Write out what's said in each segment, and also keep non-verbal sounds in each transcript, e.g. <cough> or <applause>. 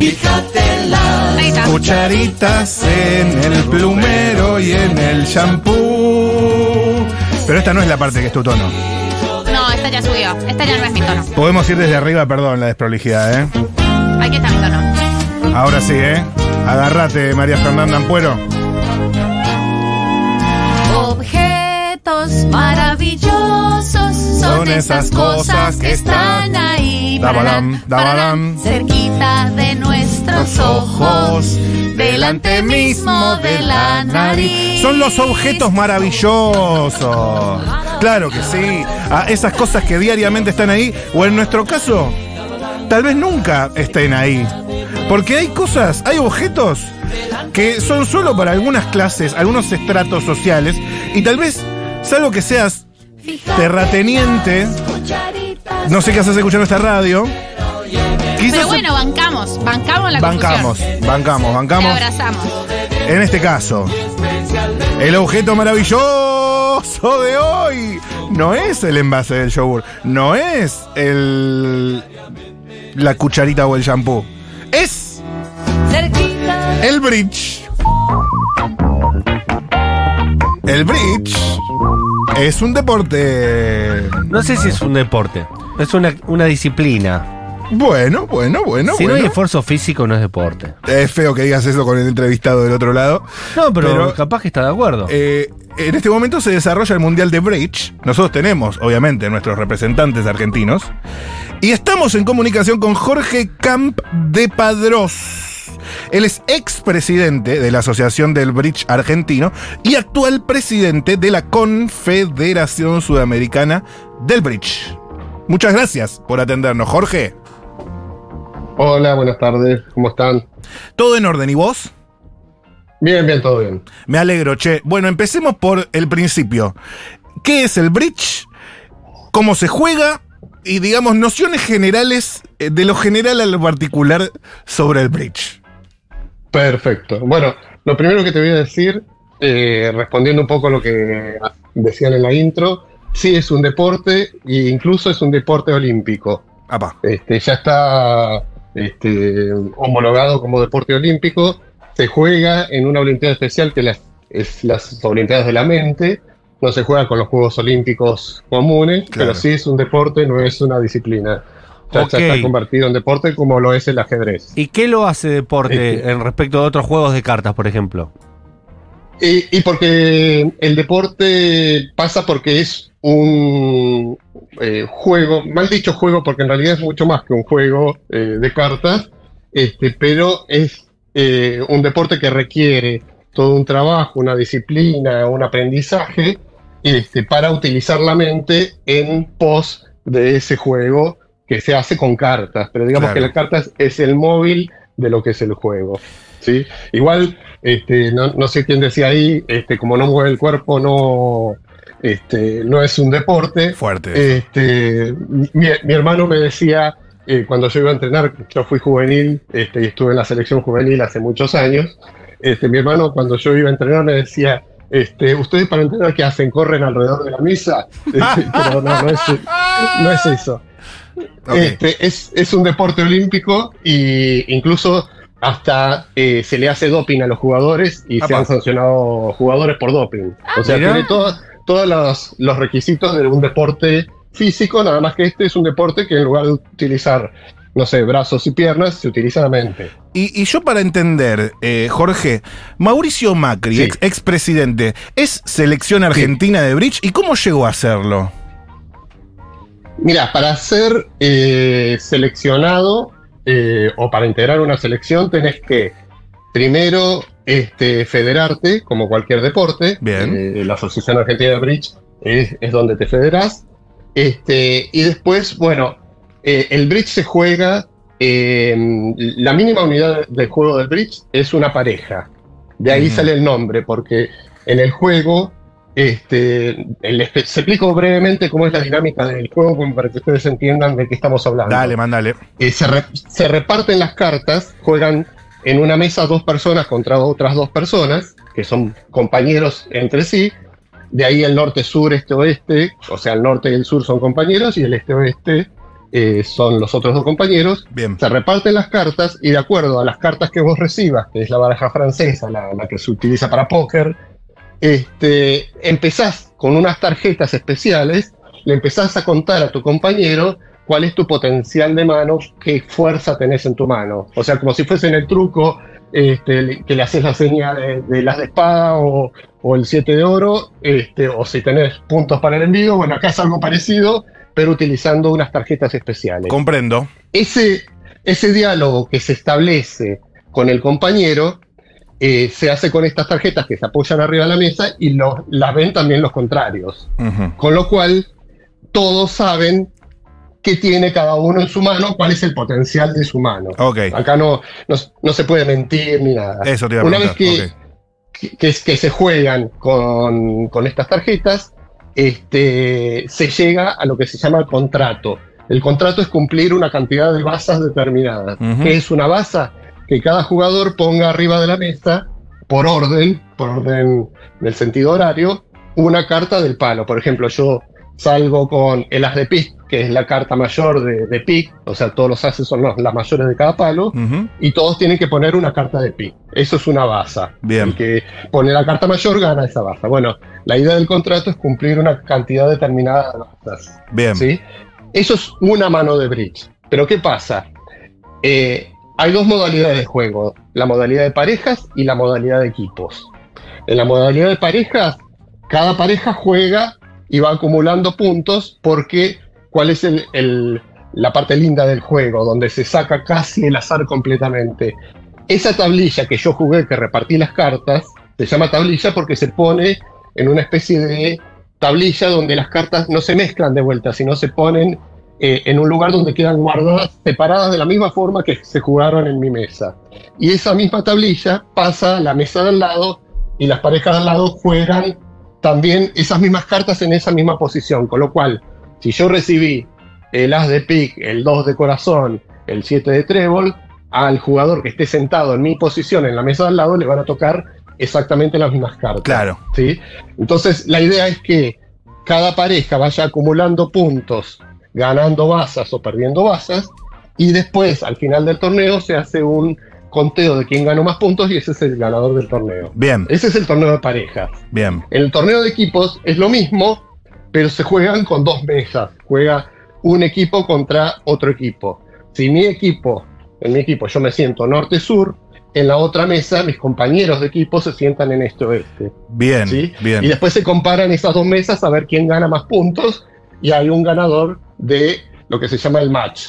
Ahí está. Cucharitas en el plumero y en el shampoo. Pero esta no es la parte que es tu tono. No, esta ya subió. Esta ya no es mi tono. Podemos ir desde arriba, perdón, la desprolijidad, ¿eh? Aquí está mi tono. Ahora sí, ¿eh? Agárrate, María Fernanda Ampuero. Maravillosos son esas cosas que están ahí. Dabalam. Cerquita de nuestros ojos, delante mismo de la nariz. Son los objetos maravillosos. Claro que sí. A esas cosas que diariamente están ahí, o en nuestro caso, tal vez nunca estén ahí. Porque hay cosas, hay objetos que son solo para algunas clases, algunos estratos sociales, y tal vez, salvo que seas terrateniente, no sé qué haces escuchando esta radio, Pero bueno, bancamos, bancamos la bancamos, confusión. bancamos, Te bancamos. abrazamos. En este caso, el objeto maravilloso de hoy no es el envase del yogur, no es el la cucharita o el shampoo, es el bridge. El bridge es un deporte. No sé si es un deporte. Es una, una disciplina. Bueno, bueno, bueno. si no hay esfuerzo físico, no es deporte. Es feo que digas eso con el entrevistado del otro lado. No, pero, Pero- capaz que está de acuerdo. Eh, en este momento se desarrolla el Mundial de Bridge. Nosotros tenemos, obviamente, nuestros representantes argentinos. Y estamos en comunicación con Jorge Camp de Padrós. Él es expresidente de la Asociación del Bridge Argentino y actual presidente de la Confederación Sudamericana del Bridge. Muchas gracias por atendernos, Jorge. Hola, buenas tardes, ¿cómo están? ¿Todo en orden y vos? Bien, bien, todo bien. Me alegro, che. Bueno, empecemos por el principio. ¿Qué es el bridge? ¿Cómo se juega? Y digamos, nociones generales, eh, de lo general a lo particular sobre el bridge. Perfecto. Bueno, lo primero que te voy a decir, eh, respondiendo un poco a lo que decían en la intro, sí es un deporte e incluso es un deporte olímpico. Este, ya está este, homologado como deporte olímpico. Se juega en una Olimpiada especial que las- es las Olimpiadas de la Mente. No se juega con los Juegos Olímpicos comunes, Claro. pero sí es un deporte, no es una disciplina. Ya, está convertido en deporte como lo es el ajedrez. ¿Y qué lo hace deporte Este- en respecto a otros juegos de cartas, por ejemplo? Y, y porque el deporte pasa porque es un eh, juego, mal dicho juego, porque en realidad es mucho más que un juego eh, de cartas, este, pero es eh, un deporte que requiere todo un trabajo, una disciplina, un aprendizaje, este, para utilizar la mente en pos de ese juego que se hace con cartas. Pero digamos Claro. que la carta es, el móvil de lo que es el juego. ¿sí? Igual, este, no, no sé quién decía ahí, este, como no mueve el cuerpo, no, este, no es un deporte. Fuerte. Este, mi, mi hermano me decía, eh, cuando yo iba a entrenar, yo fui juvenil este, y estuve en la selección juvenil hace muchos años. Este, mi hermano, cuando yo iba a entrenar, me decía, este, ¿ustedes para entrenar qué hacen? ¿Corren alrededor de la? Este, <laughs> pero no, no es, no es eso. Este, es, es un deporte olímpico e incluso hasta eh, se le hace doping a los jugadores y se han sancionado jugadores por doping. o sea, tiene todo- todos los, los requisitos de un deporte físico, nada más que este es un deporte que en lugar de utilizar, no sé, brazos y piernas, se utiliza la mente. Y, y yo para entender, eh, Jorge, Mauricio Macri, Sí. ex- expresidente, ¿es selección argentina de bridge? ¿Y cómo llegó a hacerlo? Mira, para ser eh, seleccionado eh, o para integrar una selección tenés que primero este, federarte, como cualquier deporte. Bien. Eh, la Asociación Argentina de Bridge es, es donde te federás. Este, y después, bueno, el bridge se juega, eh, la mínima unidad del juego del bridge es una pareja. De ahí sale el nombre, porque en el juego, este, se explico brevemente cómo es la dinámica del juego, como para que ustedes entiendan de qué estamos hablando. Dale, mandale. Eh, se, re- se reparten las cartas, juegan en una mesa dos personas contra otras dos personas, que son compañeros entre sí. De ahí el norte, sur, este, oeste, o sea, el norte y el sur son compañeros y el este, oeste eh, son los otros dos compañeros. Bien. Se reparten las cartas y de acuerdo a las cartas que vos recibas, que es la baraja francesa, la, la que se utiliza para póker, este, empezás con unas tarjetas especiales, le empezás a contar a tu compañero cuál es tu potencial de mano, qué fuerza tenés en tu mano. O sea, como si fuese en el truco este, que le haces la señal de, de las de espada o, o el 7 de oro, este, o si tenés puntos para el envío, bueno, acá es algo parecido, pero utilizando unas tarjetas especiales Comprendo. ese, ese diálogo que se establece con el compañero eh, se hace con estas tarjetas que se apoyan arriba de la mesa y lo- las ven también los contrarios. Con lo cual, todos saben qué tiene cada uno en su mano, cuál es el potencial de su mano. Acá no, no, no se puede mentir ni nada. Eso te iba a Una vez que, ok. que, que se juegan con, con estas tarjetas, este, se llega a lo que se llama el contrato. El contrato es cumplir una cantidad de basas determinadas. Ujú. ¿Qué es una basa? Que cada jugador ponga arriba de la mesa, por orden, por orden del sentido horario, una carta del palo. Por ejemplo, yo salgo con el as de pic, que es la carta mayor de, de pic, o sea, todos los ases son los- las mayores de cada palo y todos tienen que poner una carta de pi. Eso es una baza. Bien. El que pone la carta mayor gana esa baza. Bueno, la idea del contrato es cumplir una cantidad determinada de bazas. Bien. ¿sí? Eso es una mano de bridge. Pero ¿qué pasa? Eh, hay dos modalidades de juego, la modalidad de parejas y la modalidad de equipos. En la modalidad de parejas, cada pareja juega y va acumulando puntos porque cuál es la parte linda del juego, donde se saca casi el azar completamente. Esa tablilla que yo jugué, que repartí las cartas, se llama tablilla porque se pone en una especie de tablilla donde las cartas no se mezclan de vuelta, sino se ponen eh, en un lugar donde quedan guardadas, separadas de la misma forma que se jugaron en mi mesa. Y esa misma tablilla pasa a la mesa del lado y las parejas del lado juegan también esas mismas cartas en esa misma posición. Con lo cual, si yo recibí el as de pic, el 2 de corazón, el 7 de trébol, al jugador que esté sentado en mi posición en la mesa del lado le van a tocar exactamente las mismas cartas. Claro. ¿sí? Entonces, la idea es que cada pareja vaya acumulando puntos, ganando bazas o perdiendo bazas, y después, al final del torneo, se hace un conteo de quién ganó más puntos y ese es el ganador del torneo. Bien. Ese es el torneo de parejas. Bien. En el torneo de equipos es lo mismo, pero se juegan con dos mesas. Juega un equipo contra otro equipo. Si mi equipo, en mi equipo yo me siento norte-sur, en la otra mesa mis compañeros de equipo se sientan en este-oeste. Bien. ¿sí? Bien. Y después se comparan esas dos mesas a ver quién gana más puntos y hay un ganador de lo que se llama el match.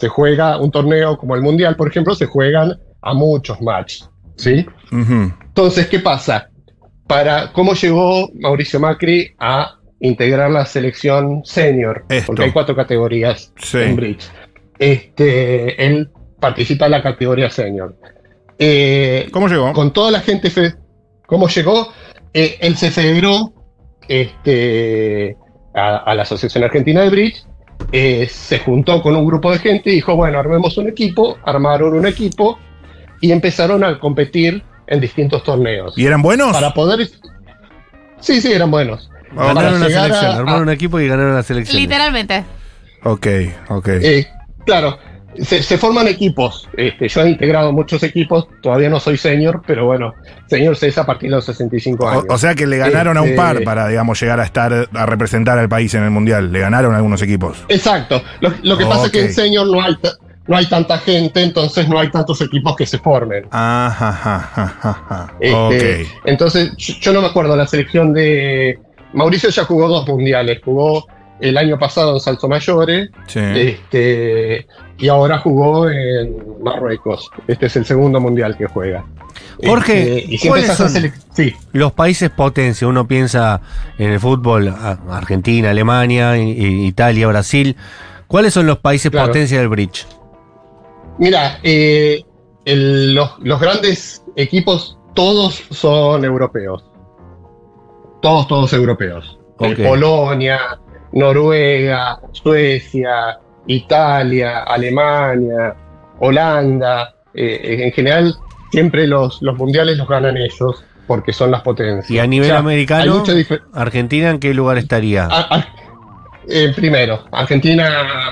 Se juega un torneo como el Mundial, por ejemplo, se juegan a muchos match. ¿sí? Ujú. Entonces, ¿qué pasa? Para cómo llegó Mauricio Macri a integrar la selección senior, Esto. porque hay cuatro categorías Sí. en bridge. Este, él participa en la categoría senior. Eh, ¿Cómo llegó? con toda la gente, ¿cómo llegó? Eh, él se federó este, a, a la Asociación Argentina de Bridge, eh, se juntó con un grupo de gente y dijo, bueno, armemos un equipo, armaron un equipo y empezaron a competir en distintos torneos. ¿Y eran buenos? Para poder... Sí, sí, eran buenos. Para Ganaron una llegar selección, a- armaron a- un equipo y ganaron la selección. Literalmente. Ok, ok. Eh, claro, se, se forman equipos. Este, yo he integrado muchos equipos, todavía no soy senior, pero bueno, senior se es a partir de los 65 años. O, o sea que le ganaron a un Este- par para, digamos, llegar a estar, a representar al país en el mundial. Le ganaron a algunos equipos. Exacto. Lo, lo que pasa es que en senior no hay, no hay tanta gente, entonces no hay tantos equipos que se formen. Ajá, ajá, ajá, ajá. Este, Ok. Entonces, yo, yo no me acuerdo la selección de. Mauricio ya jugó dos mundiales. Jugó el año pasado en Salto Mayores Sí. este, y ahora jugó en Marruecos. Este es el segundo mundial que juega. Jorge, Este, y ¿cuáles son? Sí, Los países potencia, uno piensa en el fútbol, a- Argentina, Alemania, Italia, Brasil. ¿Cuáles son los países Claro. potencia del bridge? mira, eh, el- los, los grandes equipos, todos son europeos. Todos, todos europeos. Eh, Ok. Polonia, Noruega, Suecia, Italia, Alemania, Holanda. eh, en general, siempre los, los mundiales los ganan ellos porque son las potencias. Y a nivel O sea, americano, Argentina, ¿en qué lugar estaría? a- a- Eh, primero, Argentina.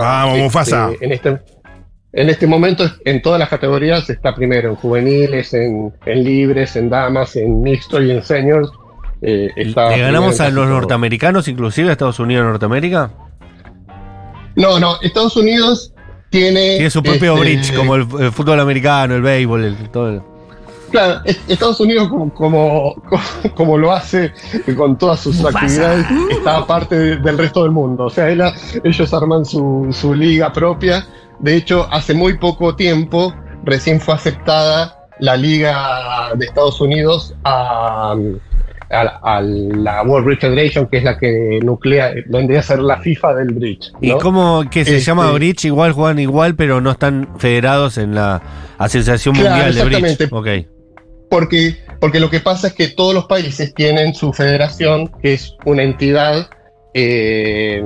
Vamos, este, Mufasa. En este, en este momento, en todas las categorías, está primero en juveniles, en, en libres, en damas, en mixto y en seniors. Eh, está ¿Le ganamos a los norteamericanos, inclusive a Estados Unidos y Norteamérica? No, no, Estados Unidos tiene. Tiene su propio este, bridge, como el, el fútbol americano, el béisbol, el, todo. el- Claro, es- Estados Unidos, como, como, <laughs> como lo hace con todas sus Mufasa. actividades, está aparte de- del resto del mundo. O sea, él- ellos arman su, su liga propia. De hecho, hace muy poco tiempo recién fue aceptada la liga de Estados Unidos a, a- a la World Bridge Federation, que es la que nuclea, vendría a ser la FIFA del bridge. ¿Y cómo que se Este- llama bridge? Igual juegan igual, pero no están federados en la Asociación Claro, Mundial de Bridge. exactamente. Ok. Porque, porque lo que pasa es que todos los países tienen su federación, que es una entidad eh,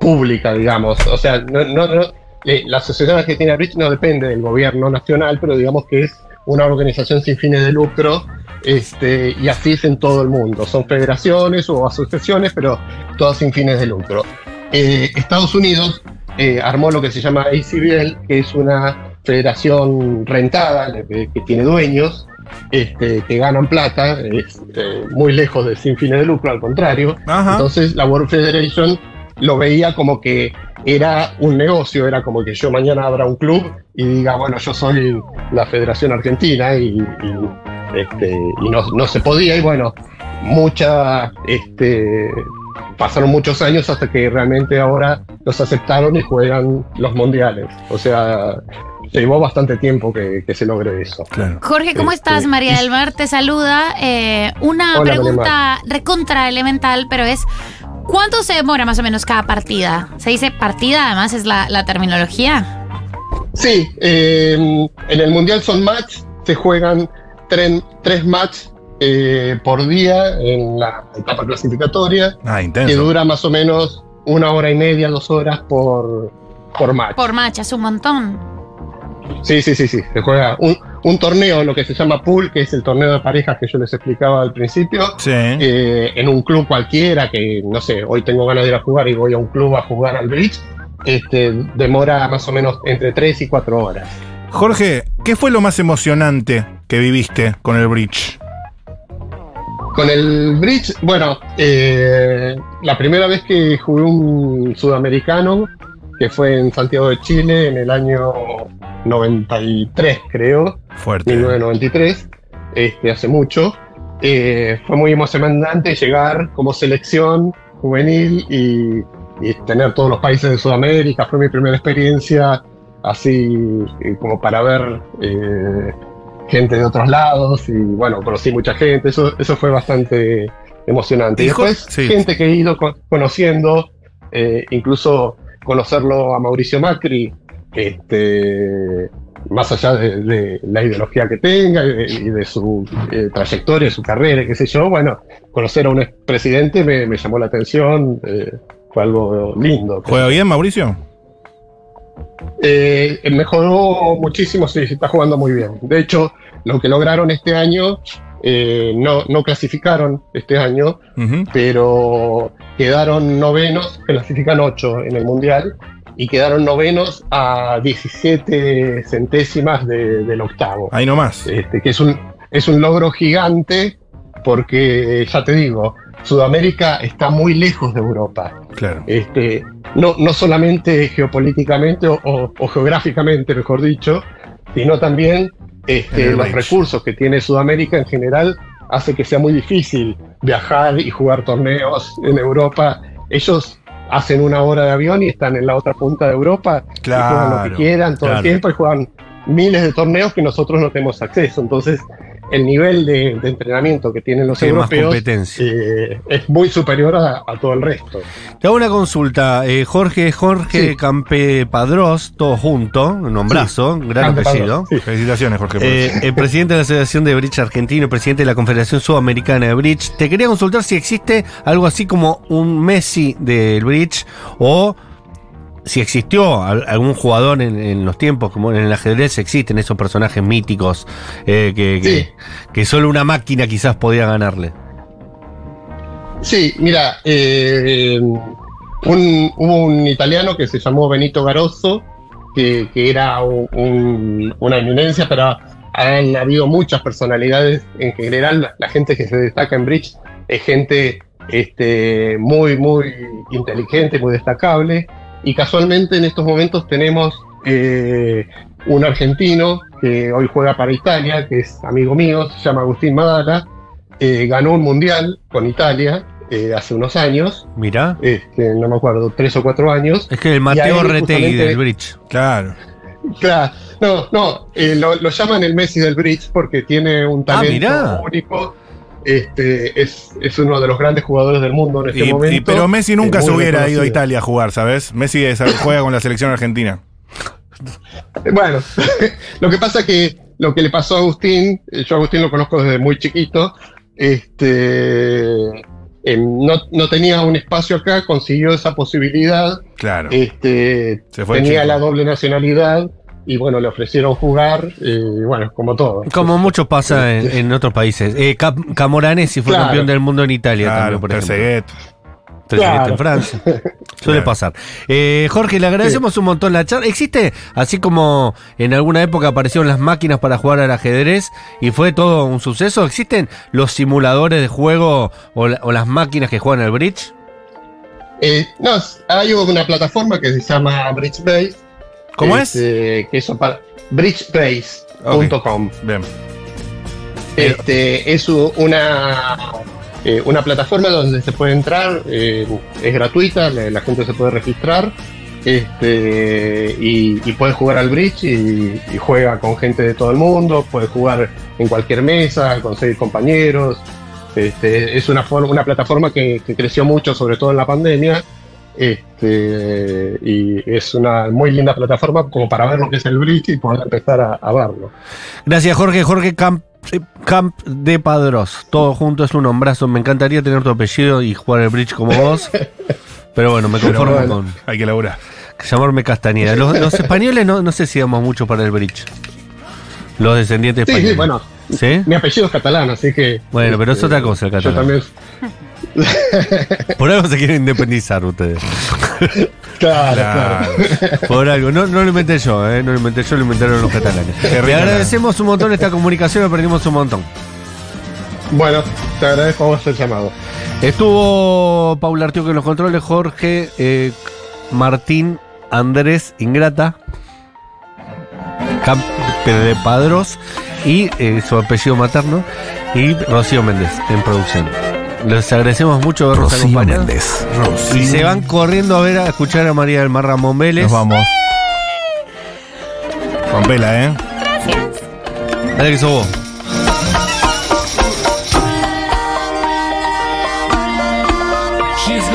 pública, digamos. O sea, no, no- no- eh, la Asociación Argentina Bridge no depende del gobierno nacional, pero digamos que es una organización sin fines de lucro, este, y así es en todo el mundo. Son federaciones o asociaciones, pero todas sin fines de lucro. Eh, Estados Unidos eh, armó lo que se llama ACBL, que es una federación rentada, que, que tiene dueños, este, que ganan plata, es eh, muy lejos de sin fines de lucro, al contrario. Ajá. Entonces la World Federation lo veía como que era un negocio, era como que yo mañana abra un club y diga, bueno, yo soy la Federación Argentina y, y, este, y no, no se podía y bueno, mucha, este, pasaron muchos años hasta que realmente ahora los aceptaron y juegan los mundiales. O sea, llevó bastante tiempo que, que se logre eso. Claro. Jorge, ¿cómo Este, estás? María del Mar te saluda. Eh, una Hola, pregunta recontra elemental, pero es ¿cuánto se demora más o menos cada partida? ¿Se dice partida? Además es la, la terminología. Sí, eh, en el Mundial son match, se juegan tren- tres match eh, por día en la etapa clasificatoria, Ah, que dura más o menos una hora y media, dos horas por, por match. Por match, es un montón. Sí, sí, sí, sí, se juega un, un torneo, lo que se llama pool, que es el torneo de parejas que yo les explicaba al principio, Sí. eh, en un club cualquiera, que no sé, hoy tengo ganas de ir a jugar y voy a un club a jugar al bridge, este, demora más o menos entre 3 y 4 horas. Jorge, ¿qué fue lo más emocionante que viviste con el bridge? Con el bridge, bueno, eh, la primera vez que jugué un sudamericano, que fue en Santiago de Chile en el año 93, creo, Fuerte. 1993, este, hace mucho, eh, fue muy emocionante llegar como selección juvenil y, y tener todos los países de Sudamérica. Fue mi primera experiencia así eh, como para ver eh, gente de otros lados y bueno, conocí mucha gente, eso, eso fue bastante emocionante. Y después sí. gente que he ido co- conociendo, eh, incluso conocerlo a Mauricio Macri, este, más allá de, de la ideología que tenga y de, y de su eh, trayectoria, su carrera, qué sé yo, bueno, conocer a un expresidente me, me llamó la atención, eh, fue algo lindo. ¿Juega bien, Mauricio? Eh, mejoró muchísimo, sí, está jugando muy bien. De hecho, lo que lograron este año, eh, no, no clasificaron este año, pero quedaron novenos, clasifican 8 en el Mundial, y quedaron novenos a 17 centésimas de- del octavo. Ahí nomás. Este, que es un, es un logro gigante porque, ya te digo, Sudamérica está muy lejos de Europa. Claro. Este, no, no solamente geopolíticamente o, o- o geográficamente, mejor dicho, sino también este, los range. recursos que tiene Sudamérica en general hace que sea muy difícil viajar y jugar torneos en Europa. Ellos hacen una hora de avión y están en la otra punta de Europa y juegan lo Claro. que quieran todo claro. el tiempo y juegan miles de torneos que nosotros no tenemos acceso. Entonces, el nivel de, de entrenamiento que tienen los Sí, más europeos competencia. eh, es muy superior a, a todo el resto. Te hago una consulta. eh, Jorge, Jorge Sí. Campe Padrós, todo junto, nombrazo, gran Campe apellido. Sí. Felicitaciones, Jorge. Eh, el presidente de la Asociación de Bridge Argentino, presidente de la Confederación Sudamericana de Bridge. Te quería consultar si existe algo así como un Messi del Bridge o si existió al- algún jugador en, en los tiempos, como en el ajedrez existen esos personajes míticos eh, que, que- Sí. que solo una máquina quizás podía ganarle. Sí, mira, eh, un, hubo un italiano que se llamó Benito Garoso, que, que era un- un- una eminencia, pero han habido muchas personalidades en general. La, la gente que se destaca en Bridge es gente este, muy, muy inteligente, muy destacable. Y casualmente en estos momentos tenemos eh, un argentino que hoy juega para Italia, que es amigo mío, se llama Agustín Madala. eh, ganó un mundial con Italia eh, hace unos años, Mirá. este, no me acuerdo, tres o cuatro años. Es que el Mateo Retegui del Bridge. Claro. Claro, no, no, eh, lo, lo llaman el Messi del Bridge porque tiene un Ah, talento mirá. único. Este, es, es uno de los grandes jugadores del mundo en este Y- y- momento. pero Messi nunca Es se hubiera ido a. Italia a jugar, ¿sabes? Messi es- juega con la selección argentina. <laughs> Bueno, <laughs> lo que pasa que lo que le pasó a Agustín, eh, yo a Agustín lo conozco desde muy chiquito, este, em, no, no tenía un espacio acá, consiguió esa posibilidad, Claro. este, Se fue tenía chico. la doble nacionalidad y bueno, le ofrecieron jugar, eh, bueno, como todo. Como mucho pasa en, en otros países. Eh, Camoranesi fue Claro. campeón del mundo en Italia Claro, también, por ejemplo. Claro. en Francia. <laughs> Suele Claro. pasar. Eh, Jorge, le agradecemos un montón la charla. ¿Existe, así como en alguna época aparecieron las máquinas para jugar al ajedrez y fue todo un suceso? ¿Existen los simuladores de juego o, la- o las máquinas que juegan al bridge? Eh, no, hay una plataforma que se llama BridgeBase. ¿Cómo es? este, Que eso para bridgebase.com. Bien. Este, es una, eh, una plataforma donde se puede entrar, eh, es gratuita, la, la gente se puede registrar este, y, y puede jugar al bridge y, y juega con gente de todo el mundo, puede jugar en cualquier mesa, conseguir compañeros. Este, es una, forma, una plataforma que, que creció mucho, sobre todo en la pandemia. Este, y es una muy linda plataforma como para ver lo que es el bridge y poder empezar a, a verlo. Gracias, Jorge. Jorge Camp, Camp de Padros. Todo junto es un hombrazo. Me encantaría tener tu apellido y jugar al bridge como vos. <laughs> Pero bueno, me conformo bueno. con Hay que laburar. llamarme Castañeda. Los, los españoles no, no sé si damos mucho para el bridge. Los descendientes Sí, españoles. sí, bueno, ¿Sí? mi apellido es catalán, así que. Bueno, pero es este, otra cosa el Yo catalán. también. <laughs> Por algo se quieren independizar ustedes. <laughs> Claro, Claro. claro. Por algo. No, no lo inventé yo, ¿eh? No lo inventé yo, lo inventaron los catalanes. <laughs> Rica agradecemos un montón esta comunicación, aprendimos un montón. Bueno, te agradezco a vos el llamado. Estuvo Paula Artiuk en los controles, Jorge, eh, Martín, Andrés, Ingrata, Camp de Padros y eh, su apellido materno y Rocío Méndez en producción. Les agradecemos mucho habernos Rocío acompañado. Méndez. Y se van corriendo a ver a escuchar a María del Mar Ramón Vélez. Nos vamos. Rompela, ¿eh? Dale que sos vos.